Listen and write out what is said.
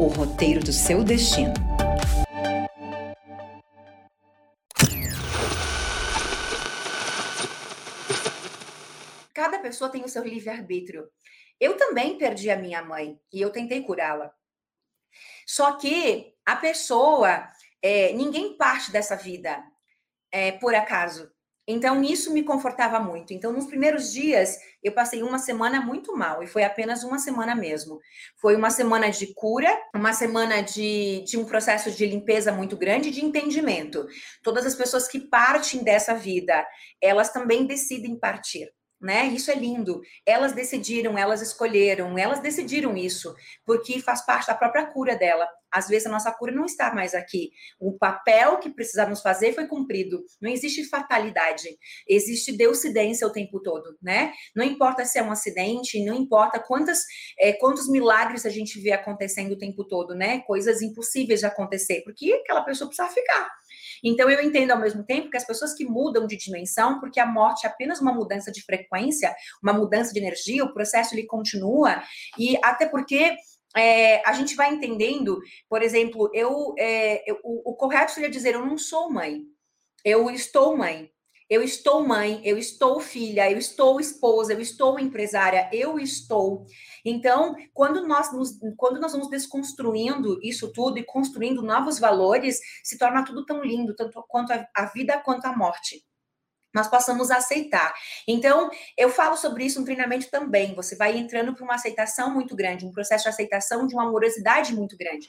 o roteiro do seu destino. Cada pessoa tem o seu livre-arbítrio. Eu também perdi a minha mãe e eu tentei curá-la. Só que a pessoa, é, ninguém parte dessa vida é, por acaso. Então, isso me confortava muito. Então, nos primeiros dias, eu passei uma semana muito mal, e foi apenas uma semana mesmo. Foi uma semana de cura, uma semana de, de um processo de limpeza muito grande, de entendimento. Todas as pessoas que partem dessa vida, elas também decidem partir né? Isso é lindo. Elas decidiram, elas escolheram, elas decidiram isso, porque faz parte da própria cura dela. Às vezes a nossa cura não está mais aqui. O papel que precisávamos fazer foi cumprido. Não existe fatalidade. Existe deucidência o tempo todo, né? Não importa se é um acidente, não importa quantas, é, quantos milagres a gente vê acontecendo o tempo todo, né? Coisas impossíveis de acontecer, porque aquela pessoa precisa ficar. Então, eu entendo ao mesmo tempo que as pessoas que mudam de dimensão, porque a morte é apenas uma mudança de frequência, uma mudança de energia, o processo ele continua, e até porque é, a gente vai entendendo, por exemplo, eu, é, eu o, o correto seria dizer: eu não sou mãe, eu estou mãe. Eu estou mãe, eu estou filha, eu estou esposa, eu estou empresária, eu estou. Então, quando nós, nos, quando nós vamos desconstruindo isso tudo e construindo novos valores, se torna tudo tão lindo, tanto quanto a, a vida quanto a morte nós passamos a aceitar. Então, eu falo sobre isso no treinamento também. Você vai entrando para uma aceitação muito grande, um processo de aceitação de uma amorosidade muito grande.